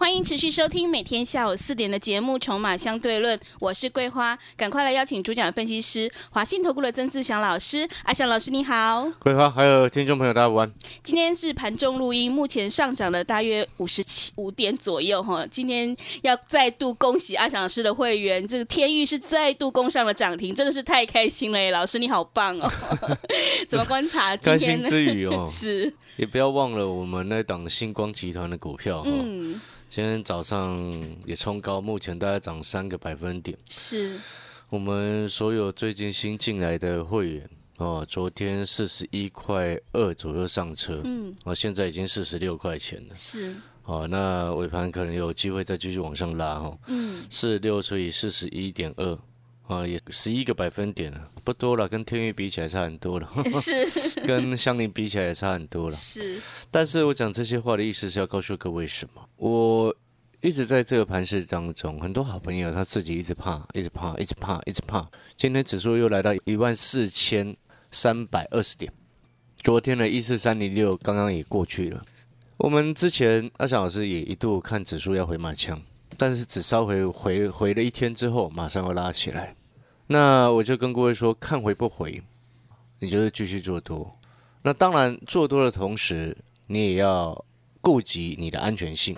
欢迎持续收听每天下午四点的节目《筹码相对论》，我是桂花，赶快来邀请主讲分析师华信投顾的曾志祥老师，阿祥老师你好，桂花还有听众朋友大家午安。今天是盘中录音，目前上涨了大约五十七五点左右哈，今天要再度恭喜阿祥老师的会员，这个天域是再度攻上了涨停，真的是太开心了耶！老师你好棒哦，怎么观察今 开？心之余哦，是，也不要忘了我们那档星光集团的股票哈、嗯，今天早上也冲高，目前大概涨三个百分点。是，我们所有最近新进来的会员哦，昨天四十一块二左右上车，嗯，哦，现在已经四十六块钱了。是，哦，那尾盘可能有机会再继续往上拉哦，嗯，四十六除以四十一点二。啊，也十一个百分点了，不多了，跟天域比起来差很多了，是，跟香菱比起来也差很多了。是，但是我讲这些话的意思是要告诉各位什么？我一直在这个盘市当中，很多好朋友他自己一直怕，一直怕，一直怕，一直怕。今天指数又来到一万四千三百二十点，昨天的一四三零六刚刚也过去了。我们之前阿翔老师也一度看指数要回马枪，但是只稍微回回了一天之后，马上又拉起来。那我就跟各位说，看回不回，你就是继续做多。那当然，做多的同时，你也要顾及你的安全性，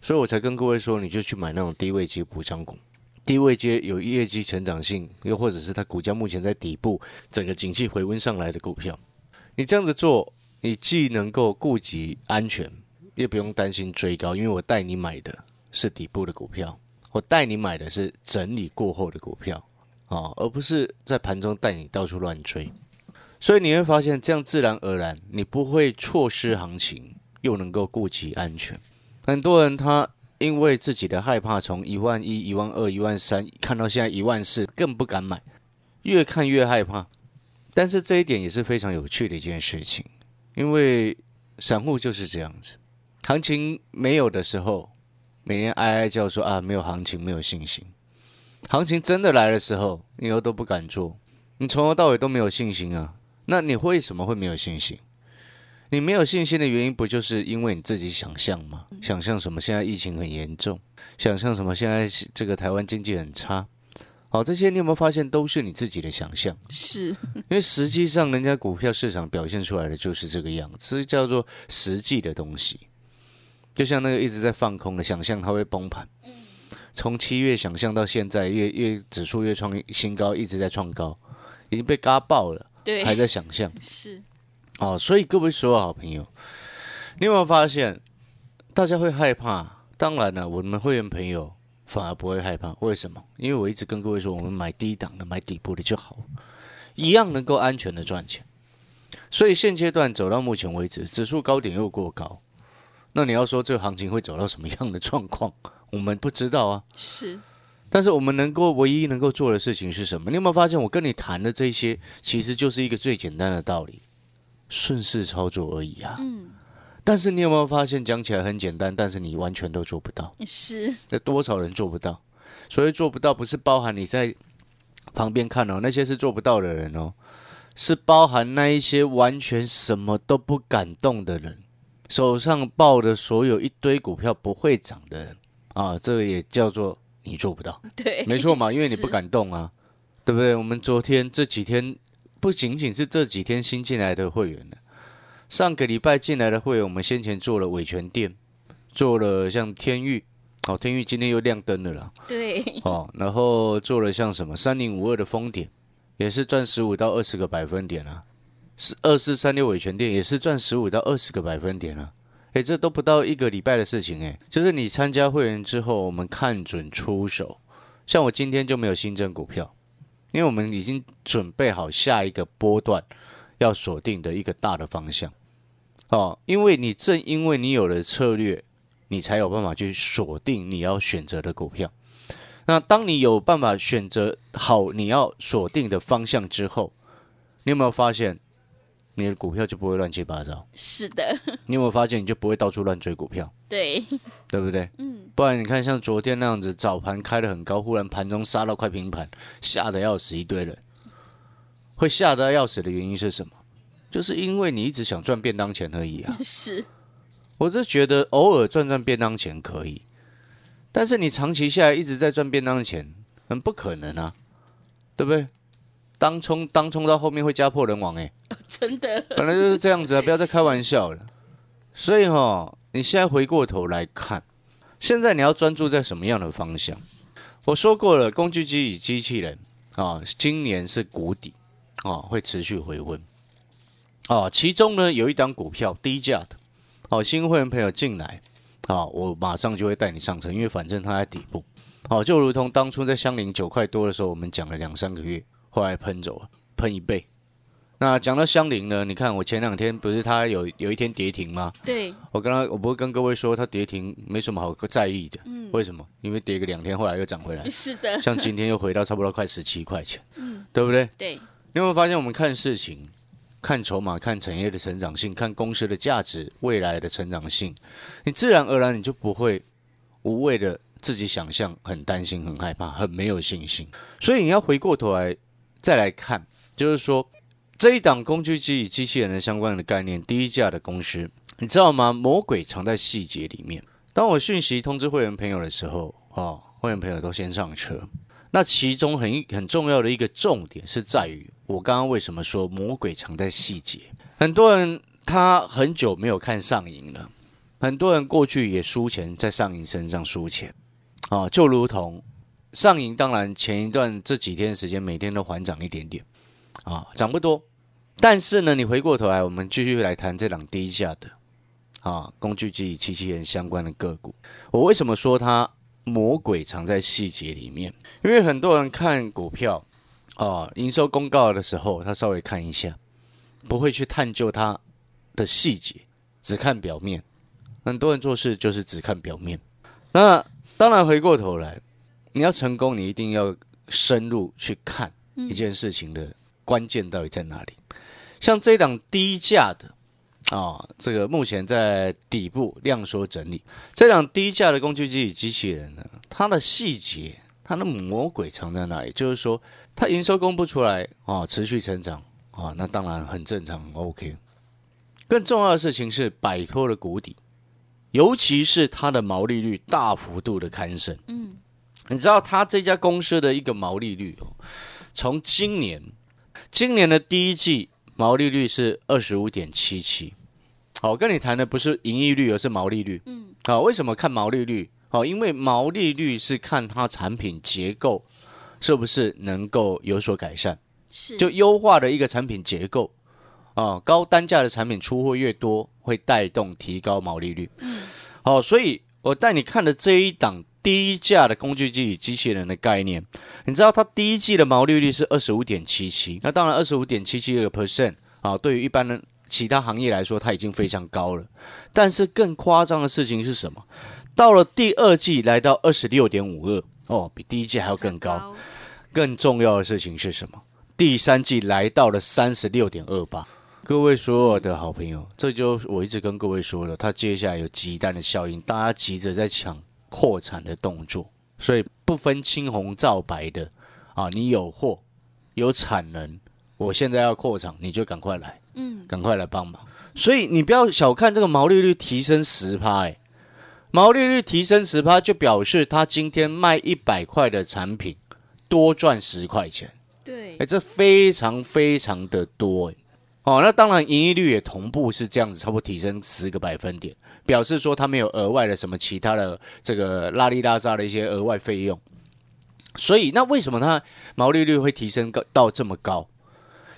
所以我才跟各位说，你就去买那种低位接补涨股，低位接有业绩成长性，又或者是它股价目前在底部，整个景气回温上来的股票，你这样子做，你既能够顾及安全，也不用担心追高，因为我带你买的是底部的股票，我带你买的是整理过后的股票，哦，而不是在盘中带你到处乱追。所以你会发现，这样自然而然，你不会错失行情，又能够顾及安全。很多人他因为自己的害怕，从一万一、一万二、一万三看到现在一万四，更不敢买，越看越害怕。但是这一点也是非常有趣的一件事情，因为散户就是这样子，行情没有的时候，每天哀哀叫说啊，没有行情，没有信心。行情真的来的时候，你又都不敢做，你从头到尾都没有信心啊。那你为什么会没有信心？你没有信心的原因，不就是因为你自己想象吗？想象什么？现在疫情很严重，想象什么？现在这个台湾经济很差。好，这些你有没有发现都是你自己的想象？是，因为实际上人家股票市场表现出来的就是这个样子，这叫做实际的东西。就像那个一直在放空的，想象它会崩盘，从七月想象到现在，越越指数越创新高，一直在创高，已经被嘎爆了。对，还在想象 是，哦，所以各位所有好朋友，你有没有发现，大家会害怕？当然了，我们会员朋友反而不会害怕，为什么？因为我一直跟各位说，我们买低档的、买底部的就好，一样能够安全的赚钱。所以现阶段走到目前为止，指数高点又过高，那你要说这个行情会走到什么样的状况，我们不知道啊。是，但是我们能够唯一能够做的事情是什么？你有没有发现，我跟你谈的这些，其实就是一个最简单的道理，顺势操作而已啊。嗯，但是你有没有发现，讲起来很简单，但是你完全都做不到？是，那多少人做不到？所以做不到，不是包含你在旁边看哦，那些是做不到的人哦，是包含那一些完全什么都不敢动的人，手上抱的所有一堆股票不会涨的人啊，这个也叫做你做不到。对，没错嘛，因为你不敢动啊，对不对？我们昨天这几天不仅仅是这几天新进来的会员了，上个礼拜进来的会员，我们先前做了伟权店，做了像天域，哦，天域今天又亮灯了啦，对，哦，然后做了像什么三零五二的封点，也是赚十五到二十个百分点啊，是二四三六伟权店也是赚十五到二十个百分点啊。诶，这都不到一个礼拜的事情诶，就是你参加会员之后，我们看准出手。像我今天就没有新增股票，因为我们已经准备好下一个波段要锁定的一个大的方向。哦，因为你正因为你有了策略，你才有办法去锁定你要选择的股票。那当你有办法选择好你要锁定的方向之后，你有没有发现你的股票就不会乱七八糟？是的，你有没有发现你就不会到处乱追股票？对，对不对？嗯，不然你看像昨天那样子，早盘开的很高，忽然盘中杀到快平盘，吓得要死一堆人。会吓得要死的原因是什么？就是因为你一直想赚便当钱而已啊。是，我是觉得偶尔赚赚便当钱可以，但是你长期下来一直在赚便当钱，很不可能啊，对不对？当冲当冲到后面会家破人亡哎、真的，本来就是这样子啊，不要再开玩笑了。所以哈、你现在回过头来看，现在你要专注在什么样的方向？我说过了，工具机与机器人啊，今年是谷底啊，会持续回温啊。其中呢，有一档股票低价的，哦，新会员朋友进来啊，我马上就会带你上车，因为反正它在底部。哦，就如同当初在香菱九块多的时候，我们讲了两三个月，后来喷走了，喷一倍。那讲到香菱呢，你看我前两天不是它有有一天跌停吗？对，我刚刚我不是跟各位说它跌停没什么好在意的，为什么？因为跌个两天，后来又涨回来，是的，像今天又回到差不多快十七块钱，嗯对不对？对，你有没有发现我们看事情、看筹码、看产业的成长性、看公司的价值、未来的成长性，你自然而然你就不会无谓的自己想象、很担心、很害怕、很没有信心。所以你要回过头来再来看，就是说这一档工具机与机器人的相关的概念，低价的公司，你知道吗？魔鬼藏在细节里面。当我讯息通知会员朋友的时候，哦，会员朋友都先上车。那其中很很重要的一个重点是在于，我刚刚为什么说魔鬼藏在细节？很多人他很久没有看上瘾了，很多人过去也输钱在上瘾身上输钱，啊，就如同上影，当然前一段这几天时间每天都还涨一点点，啊，涨不多，但是呢，你回过头来，我们继续来谈这档低价的啊工具机机器人相关的个股，我为什么说它魔鬼藏在细节里面？因为很多人看股票啊，营收公告的时候，他稍微看一下，不会去探究它的细节，只看表面。很多人做事就是只看表面。那当然，回过头来，你要成功，你一定要深入去看一件事情的关键到底在哪里。像这档低价的啊，这个目前在底部量缩整理，这档低价的工具机与机器人呢，它的细节。它的魔鬼藏在哪里？就是说，它营收公布出来啊，持续成长啊，那当然很正常很，OK。更重要的事情是摆脱了谷底，尤其是它的毛利率大幅度的攀升。嗯，你知道他这家公司的一个毛利率哦，从今年今年的第一季毛利率是二十五点七七。好，我跟你谈的不是盈利率，而是毛利率。嗯，好，为什么看毛利率？哦，因为毛利率是看它产品结构是不是能够有所改善，是就优化的一个产品结构啊，高单价的产品出货越多，会带动提高毛利率。嗯，好，所以我带你看的这一档低价的工具机与机器人的概念，你知道它第一季的毛利率是二十五点七七，那当然二十五点七七个 percent 啊，对于一般的其他行业来说，它已经非常高了。但是更夸张的事情是什么？到了第二季，来到二十六点五二，哦，比第一季还要更高。更重要的事情是什么？第三季来到了三十六点二八。各位所有的好朋友，这就我一直跟各位说了，它接下来有鸡蛋的效应，大家急着在抢扩产的动作，所以不分青红皂白的啊，你有货有产能，我现在要扩产，你就赶快来，嗯，赶快来帮忙。所以你不要小看这个毛利率提升十趴，哎。毛利率提升十趴，就表示他今天卖一百块的产品，多赚十块钱。对哎，这非常非常的多哎。哦，那当然，盈利率也同步是这样子，差不多提升十个百分点，表示说他没有额外的什么其他的这个拉里拉扎的一些额外费用。所以，那为什么它毛利率会提升到到这么高？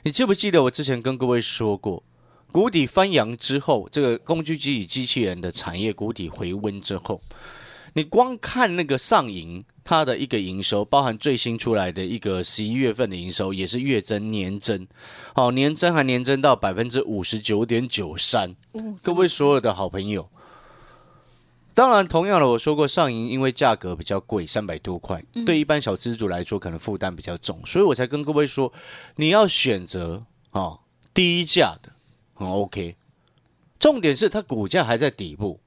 你记不记得我之前跟各位说过？谷底翻扬之后，这个工具机与机器人的产业谷底回温之后，你光看那个上银它的一个营收，包含最新出来的一个十一月份的营收，也是月增年增，好、年增还年增到百分之五十九点九三。各位所有的好朋友，当然，同样的，我说过上银因为价格比较贵，三百多块，对一般小资主来说可能负担比较重，所以我才跟各位说，你要选择啊低价的，很 OK。重点是它股价还在底部，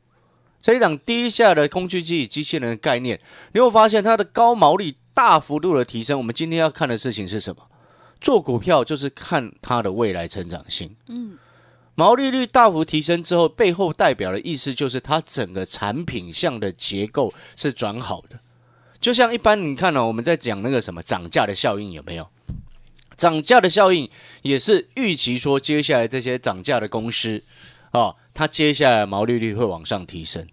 这一档低下的工具机与机器人的概念，你会发现它的高毛利大幅度的提升。我们今天要看的事情是什么？做股票就是看它的未来成长性。嗯。毛利率大幅提升之后，背后代表的意思就是它整个产品项的结构是转好的。就像一般你看呢，我们在讲那个什么涨价的效应有没有？涨价的效应也是预期说，接下来这些涨价的公司哦，它接下来毛利率会往上提升。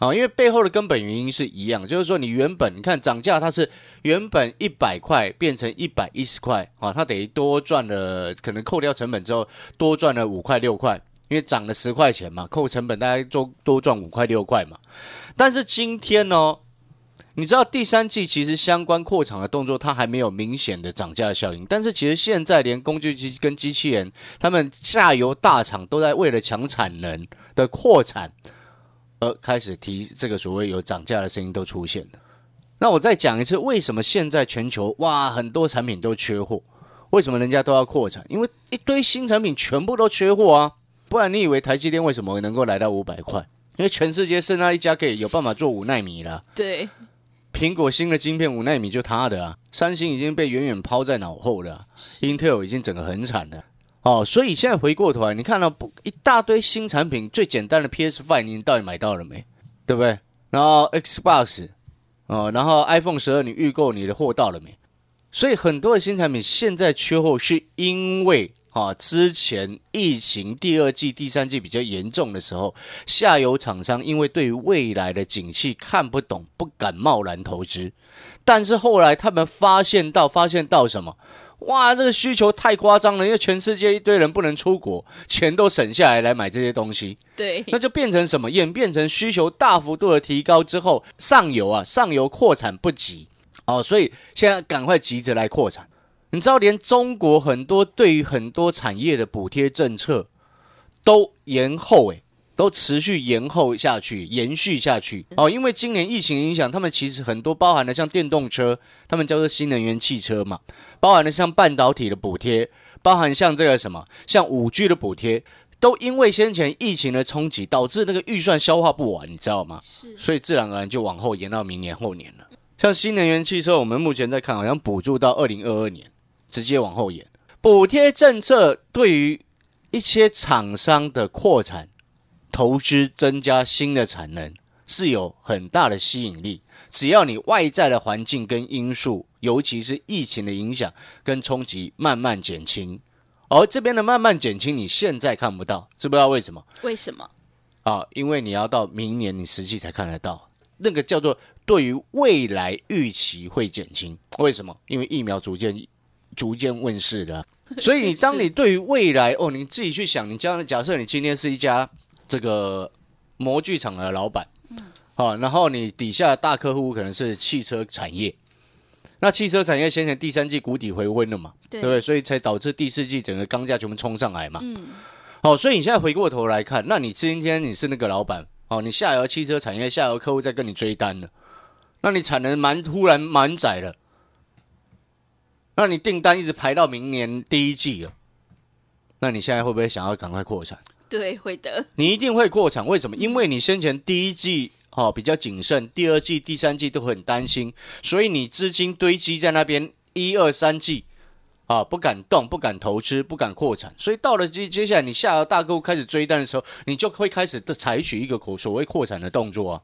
啊，因为背后的根本原因是一样，就是说你原本你看涨价，它是原本一百块变成一百一十块啊，它等于多赚了，可能扣掉成本之后多赚了五块六块，因为涨了十块钱嘛，扣成本大概多多赚五块六块嘛。但是今天呢，你知道第三季其实相关扩厂的动作它还没有明显的涨价效应，但是其实现在连工具机跟机器人，他们下游大厂都在为了抢产能的扩产。而开始提这个所谓有涨价的声音都出现了。那我再讲一次，为什么现在全球哇很多产品都缺货？为什么人家都要扩产？因为一堆新产品全部都缺货啊！不然你以为台积电为什么能够来到五百块？因为全世界剩那一家可以有办法做五纳米了。对，苹果新的晶片五纳米就它的啊，三星已经被远远抛在脑后了，Intel 已经整个很惨了。哦，所以现在回过头来，你看到不一大堆新产品，最简单的 PS Five，你到底买到了没？对不对？然后 Xbox，哦，然后 iPhone 十二，你预购你的货到了没？所以很多的新产品现在缺货，是因为啊，之前疫情第二季、第三季比较严重的时候，下游厂商因为对于未来的景气看不懂，不敢贸然投资，但是后来他们发现到，发现到什么？哇，这个需求太夸张了，因为全世界一堆人不能出国，钱都省下来来买这些东西。对，那就变成什么？演变成需求大幅度的提高之后，上游啊，上游扩产不及哦，所以现在赶快急着来扩产。你知道，连中国很多对于很多产业的补贴政策都延后，诶，都持续延后下去，延续下去哦。因为今年疫情影响，他们其实很多包含了像电动车，他们叫做新能源汽车嘛。包含了像半导体的补贴，包含像这个什么，像五 G 的补贴，都因为先前疫情的冲击，导致那个预算消化不完，你知道吗？是，所以自然而然就往后延到明年后年了。像新能源汽车，我们目前在看，好像补助到二零二二年，直接往后延。补贴政策对于一些厂商的扩产、投资、增加新的产能是有很大的吸引力。只要你外在的环境跟因素，尤其是疫情的影响跟冲击慢慢减轻，而这边的慢慢减轻，你现在看不到，知不知道为什么？为什么？啊，因为你要到明年你实际才看得到，那个叫做对于未来预期会减轻。为什么？因为疫苗逐渐逐渐问世的，所以你当你对于未来哦，你自己去想，你将假设你今天是一家这个模具厂的老板。好，然后你底下的大客户可能是汽车产业，那汽车产业先前第三季谷底回温了嘛，对不对？所以才导致第四季整个钢价全部冲上来嘛。嗯。好，所以你现在回过头来看，那你今天你是那个老板，哦，你下游汽车产业下游客户在跟你追单了，那你产能蛮忽然满载了，那你订单一直排到明年第一季了，那你现在会不会想要赶快扩产？对，会的。你一定会扩产，为什么？因为你先前第一季。哦，比较谨慎，第二季、第三季都很担心，所以你资金堆积在那边，一二三季啊，不敢动，不敢投资，不敢扩产，所以到了接接下来，你下游大客户开始追单的时候，你就会开始的采取一个所所谓扩产的动作啊，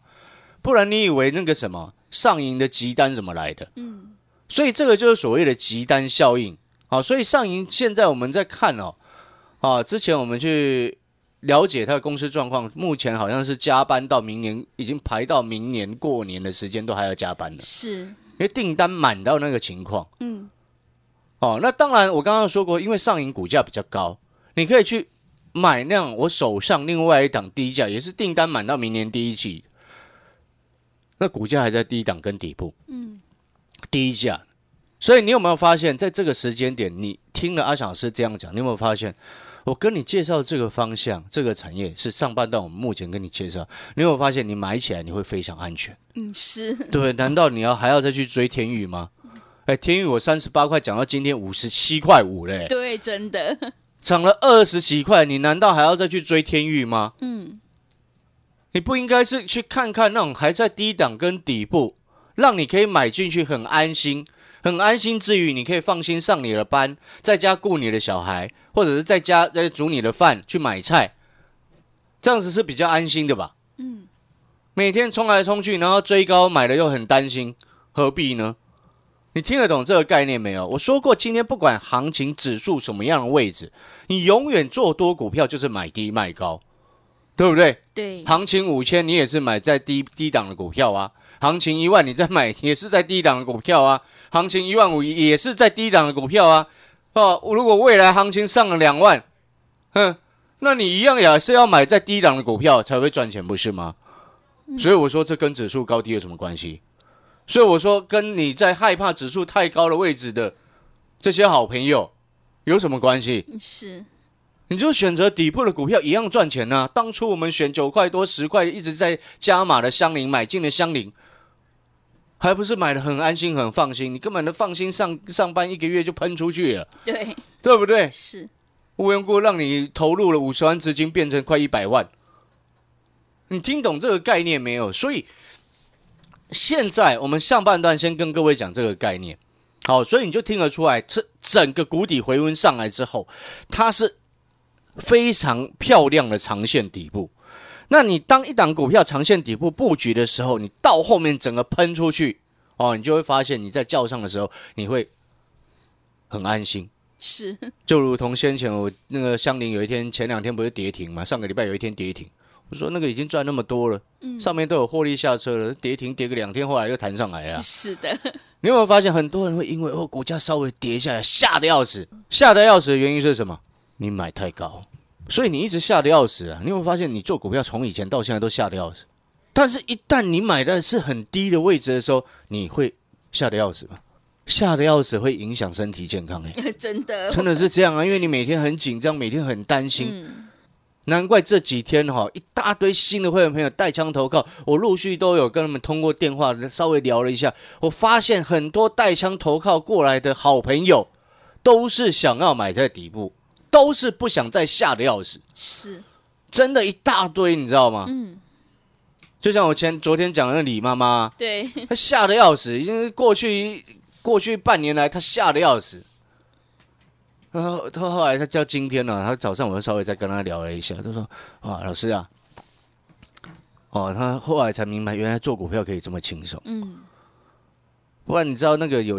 不然你以为那个什么上银的急单怎么来的？嗯，所以这个就是所谓的急单效应。啊，所以上银现在我们在看哦，啊，之前我们去。了解他的公司状况，目前好像是加班到明年，已经排到明年过年的时间都还要加班了，是。因为订单满到那个情况。嗯，哦，那当然，我刚刚说过，因为上影股价比较高，你可以去买那样我手上另外一档低价，也是订单满到明年第一季，那股价还在低档跟底部，嗯，低价。所以你有没有发现，在这个时间点，你听了阿小师这样讲，你有没有发现？我跟你介绍这个方向，这个产业是上半段我们目前跟你介绍，你有没有发现你买起来你会非常安全？嗯，是，对？难道你要还要再去追天宇吗？哎，天宇我三十八块讲到今天五十七块五嘞，对，真的，涨了二十几块，你难道还要再去追天宇吗？嗯，你不应该是去看看那种还在低档跟底部，让你可以买进去很安心，很安心之余，你可以放心上你的班，在家顾你的小孩，或者是在家在煮你的饭去买菜，这样子是比较安心的吧？嗯，每天冲来冲去，然后追高买了又很担心，何必呢？你听得懂这个概念没有？我说过，今天不管行情指数什么样的位置，你永远做多股票就是买低卖高，对不对？对，行情五千，你也是买在低低档的股票啊；行情一万，你再买也是在低档的股票啊；行情一万五也是在低档的股票啊。哦，如果未来行情上了两万，哼，那你一样也是要买在低档的股票才会赚钱，不是吗？所以我说，这跟指数高低有什么关系？所以我说，跟你在害怕指数太高的位置的这些好朋友有什么关系？是，你就选择底部的股票一样赚钱呢、当初我们选九块多、十块一直在加码的香菱，买进了香菱，还不是买的很安心、很放心？你根本都放心上上班一个月就喷出去了，对，对不对？是，无缘无故让你投入了五十万资金变成快一百万，你听懂这个概念没有？所以现在我们上半段先跟各位讲这个概念，好，所以你就听得出来，这整个谷底回温上来之后，它是非常漂亮的长线底部。那你当一档股票长线底部布局的时候，你到后面整个喷出去，哦，你就会发现你在叫上的时候，你会很安心。是，就如同先前我那个香菱有一天前两天不是跌停嘛，上个礼拜有一天跌停，我说那个已经赚那么多了，上面都有获利下车了，跌停跌个两天，后来又弹上来了。是的，你有没有发现很多人会因为哦股价稍微跌下来，吓得要死，吓得要死的原因是什么？你买太高，所以你一直吓得要死啊！你有没有发现你做股票从以前到现在都吓得要死？但是，一旦你买的是很低的位置的时候，你会吓得要死吗？吓得要死会影响身体健康哎、真的，真的是这样啊，因为你每天很紧张，每天很担心，嗯，难怪这几天哈、一大堆新的会员朋友带枪投靠，我陆续都有跟他们通过电话稍微聊了一下，我发现很多带枪投靠过来的好朋友，都是想要买在底部，都是不想再吓的要死，是，真的一大堆，你知道吗？嗯，就像我前昨天讲的那李妈妈，对，她吓得要死，已经是过去过去半年来，她吓得要死。然后他后来她叫今天呢、她早上我就稍微再跟她聊了一下，她说：“啊，老师啊，哦，他后来才明白，原来做股票可以这么轻松。嗯，不然你知道那个有，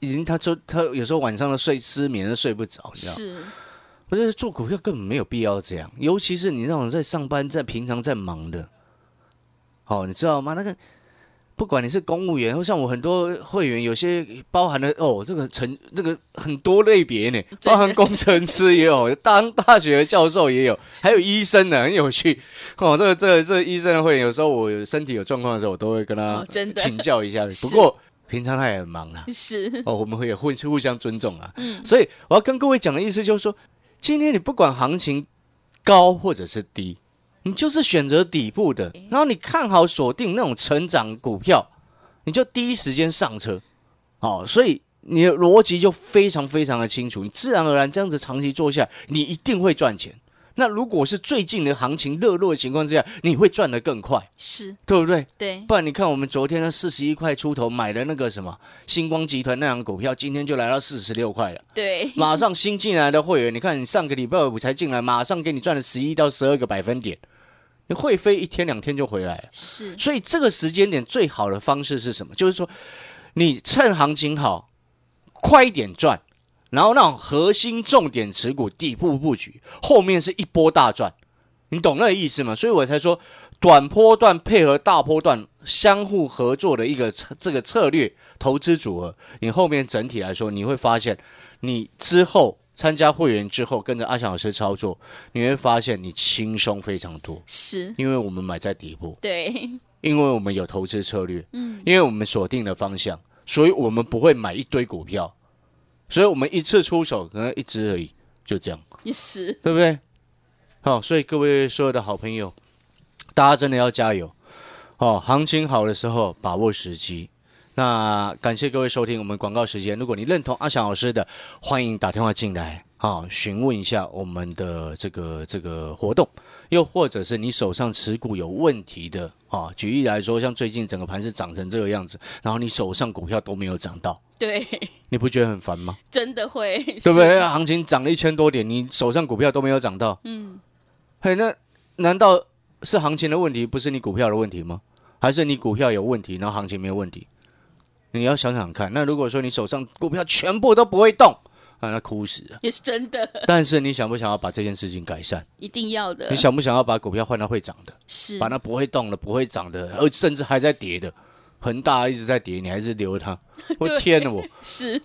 已经他说他有时候晚上都睡失眠，都睡不着，你知道吗？是，我觉得做股票根本没有必要这样，尤其是你那种在上班、在平常在忙的，哦，你知道吗？那个不管你是公务员，或像我很多会员，有些包含了哦，这个成这个很多类别呢，包含工程师也有，当大学的教授也有，还有医生呢，很有趣哦。这个这个这个医生的会员，有时候我有身体有状况的时候，我都会跟他请教一下。是不过平常他也很忙啊，是，哦，我们会也互互相尊重啊。嗯所以我要跟各位讲的意思就是说，今天你不管行情高或者是低，你就是选择底部的，然后你看好锁定那种成长股票，你就第一时间上车。哦，所以你的逻辑就非常非常的清楚，你自然而然这样子长期做下来，你一定会赚钱。那如果是最近的行情热络的情况之下，你会赚得更快，是，对不对？对，不然你看，我们昨天的四十一块出头买的那个什么星光集团那样股票，今天就来到四十六块了。对，马上新进来的会员，你看你上个礼拜五才进来，马上给你赚了十一到十二个百分点，你会飞一天两天就回来了。是，所以这个时间点最好的方式是什么？就是说，你趁行情好，快一点赚，然后那种核心重点持股底部布局，后面是一波大赚。你懂那个意思吗？所以我才说，短波段配合大波段相互合作的一个策这个策略投资组合，你后面整体来说，你会发现，你之后参加会员之后，跟着阿翔老师操作，你会发现你轻松非常多，是，因为我们买在底部。对，因为我们有投资策略，嗯，因为我们锁定了方向，所以我们不会买一堆股票，所以我们一次出手可能一只而已，就这样，一时对不对？好，所以各位所有的好朋友，大家真的要加油哦！行情好的时候把握时机。那感谢各位收听我们广告时间。如果你认同阿翔老师的，欢迎打电话进来啊，询问一下我们的这个这个活动，又或者是你手上持股有问题的啊。举例来说，像最近整个盘是涨成这个样子，然后你手上股票都没有涨到，对，你不觉得很烦吗？真的会，对不对？行情涨了一千多点，你手上股票都没有涨到，嗯，嘿，那难道是行情的问题，不是你股票的问题吗？还是你股票有问题，然后行情没有问题？你要想想看，那如果说你手上股票全部都不会动，啊，那哭死了。也是真的，但是你想不想要把这件事情改善？一定要的。你想不想要把股票换到会涨的？是把那不会动的、不会涨的，而甚至还在跌的，恒大一直在跌，你还是留它？我天哪！我 是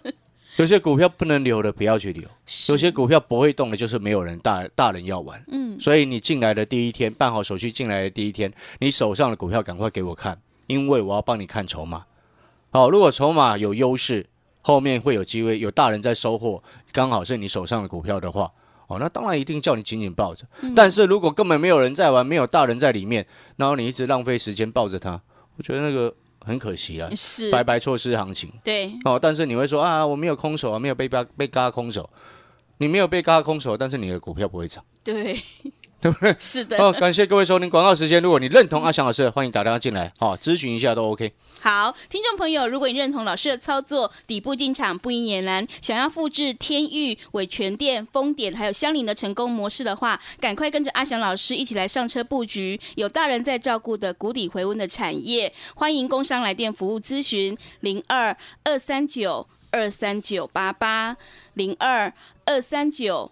有些股票不能留的，不要去留；有些股票不会动的，就是没有人大大人要玩。嗯，所以你进来的第一天，办好手续进来的第一天，你手上的股票赶快给我看，因为我要帮你看筹码。好，如果筹码有优势，后面会有机会有大人在收获，刚好是你手上的股票的话，哦，那当然一定叫你紧紧抱着。但是如果根本没有人在玩，没有大人在里面，然后你一直浪费时间抱着它，我觉得那个很可惜啊，是白白错失行情。对，哦，但是你会说啊，我没有空手啊，没有被嘎被嘎空手，你没有被嘎空手，但是你的股票不会涨。对，对不对？是的。哦，感谢各位收听广告时间。如果你认同阿翔老师，欢迎打电话进来，哦，咨询一下都 OK。好，听众朋友，如果你认同老师的操作，底部进场不赢也难，想要复制天域、伟全店、丰典还有香菱的成功模式的话，赶快跟着阿翔老师一起来上车布局，有大人在照顾的谷底回温的产业。欢迎工商来电服务咨询零二二三九二三九八八零二二三九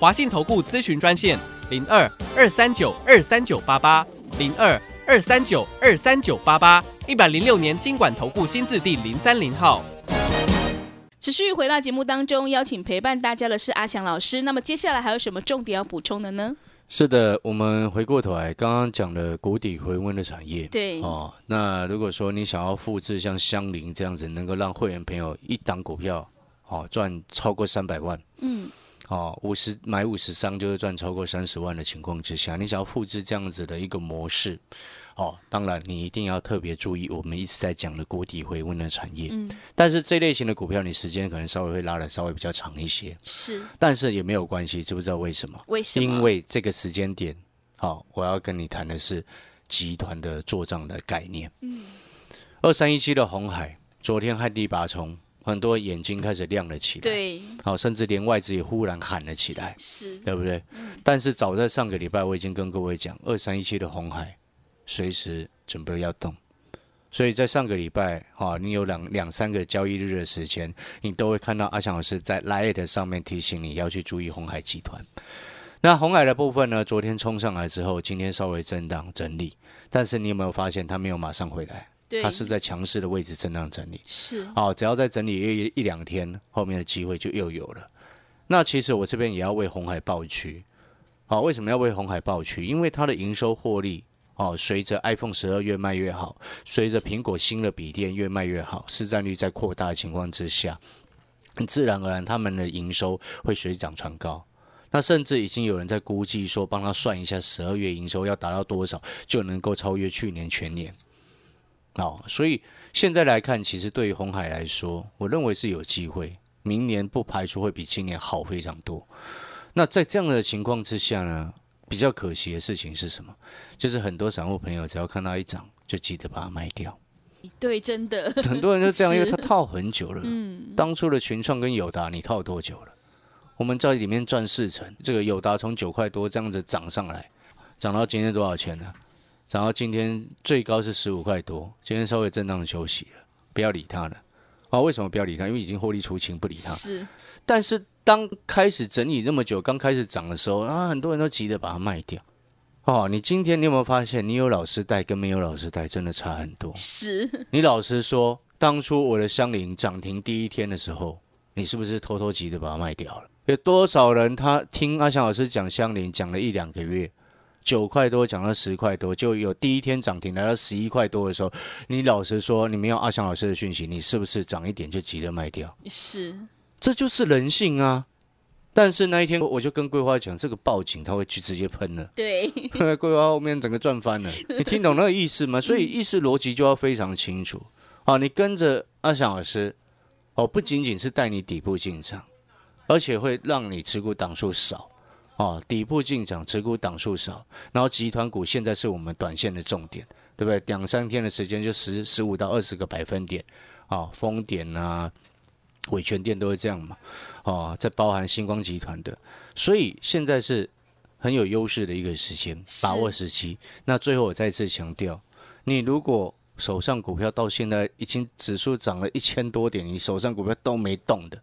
华信投顾咨询专线零二二三九二三九八八零二。二三九二三九八八一百零六年经管投顾新字第零三零号。持续回到节目当中，邀请陪伴大家的是阿翔老师。那么接下来还有什么重点要补充的呢？是的，我们回过头来，刚刚讲了谷底回温的产业，对哦。那如果说你想要复制像香菱这样子，能够让会员朋友一档股票哦赚超过三百万，嗯，哦五十买五十张就会赚超过三十万的情况之下，你想要复制这样子的一个模式。哦，当然你一定要特别注意，我们一直在讲的锅底回温的产业。嗯，但是这类型的股票，你时间可能稍微会拉的稍微比较长一些。是，但是也没有关系，知不知道为什么？为什么？因为这个时间点，好，我要跟你谈的是集团的做账的概念。嗯，二三一七的红海，昨天旱地拔葱，很多眼睛开始亮了起来。对，好，甚至连外资也忽然喊了起来，是，对不对？但是早在上个礼拜，我已经跟各位讲，二三一七的红海随时准备要动，所以在上个礼拜，哈、你有两两三个交易日的时间，你都会看到阿强老师在 Lite 上面提醒你要去注意红海集团。那红海的部分呢，昨天冲上来之后，今天稍微震荡整理，但是你有没有发现它没有马上回来？对，它是在强势的位置震荡整理。是，好，只要再整理一一两天，后面的机会就又有了。那其实我这边也要为红海报区。好，为什么要为红海报区？因为它的营收获利，哦，随着 iPhone 十二越卖越好，随着苹果新的笔电越卖越好，市占率在扩大的情况之下，自然而然他们的营收会水涨船高。那甚至已经有人在估计说，帮他算一下十二月营收要达到多少，就能够超越去年全年。哦，所以现在来看，其实对于红海来说，我认为是有机会，明年不排除会比今年好非常多。那在这样的情况之下呢，比较可惜的事情是什么？就是很多散户朋友只要看到一涨，就记得把它卖掉。对，真的，很多人就这样，因为是他套很久了。嗯，当初的群创跟友达，你套多久了？我们在里面赚四成，这个友达从九块多这样子涨上来，涨到今天多少钱呢？涨到今天最高是十五块多，今天稍微震荡休息了，不要理它了。啊，为什么不要理它？因为已经获利出清，不理它。是但是当开始整理那么久，刚开始涨的时候啊，很多人都急着把它卖掉。哦，你今天你有没有发现，你有老师带跟没有老师带真的差很多？是，你老实说，当初我的香菱涨停第一天的时候，你是不是偷偷急着把它卖掉了？有多少人他听阿翔老师讲香菱讲了一两个月，九块多讲到十块多，就有第一天涨停来到十一块多的时候，你老实说，你没有阿翔老师的讯息，你是不是涨一点就急着卖掉？是，这就是人性啊！但是那一天我就跟桂花讲，这个报警他会去直接喷了，对，桂花后面整个赚翻了。你听懂那个意思吗？所以意思逻辑就要非常清楚。啊，你跟着阿翔老师，哦，不仅仅是带你底部进场，而且会让你持股档数少。哦，底部进场，持股档数少，然后集团股现在是我们短线的重点，对不对？两三天的时间就十十五到二十个百分点，啊，丰点啊，伟全店都是这样嘛，哦，在包含星光集团的，所以现在是很有优势的一个时间，把握时机。那最后我再次强调，你如果手上股票到现在已经指数涨了一千多点，你手上股票都没动的，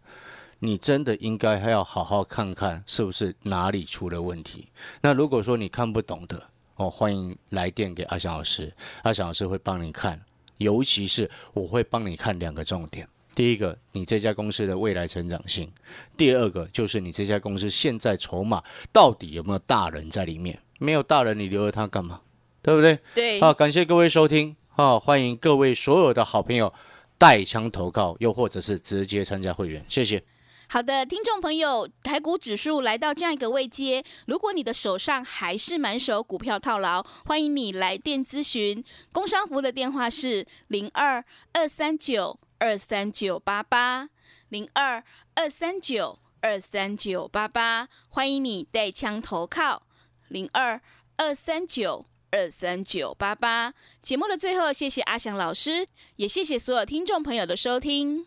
你真的应该还要好好看看是不是哪里出了问题。那如果说你看不懂的，哦，欢迎来电给阿翔老师，阿翔老师会帮你看，尤其是我会帮你看两个重点。第一个，你这家公司的未来成长性；第二个，就是你这家公司现在筹码到底有没有大人在里面？没有大人，你留着它干嘛？对不对？对，好，感谢各位收听，好，欢迎各位所有的好朋友带枪投靠，又或者是直接参加会员，谢谢。好的，听众朋友，台股指数来到这样一个位阶，如果你的手上还是满手股票套牢，欢迎你来电咨询。工商服的电话是零二二三九二三九八八零二二三九二三九八八，欢迎你带枪投靠零二二三九。二三九八八。节目的最后，谢谢阿翔老师，也谢谢所有听众朋友的收听。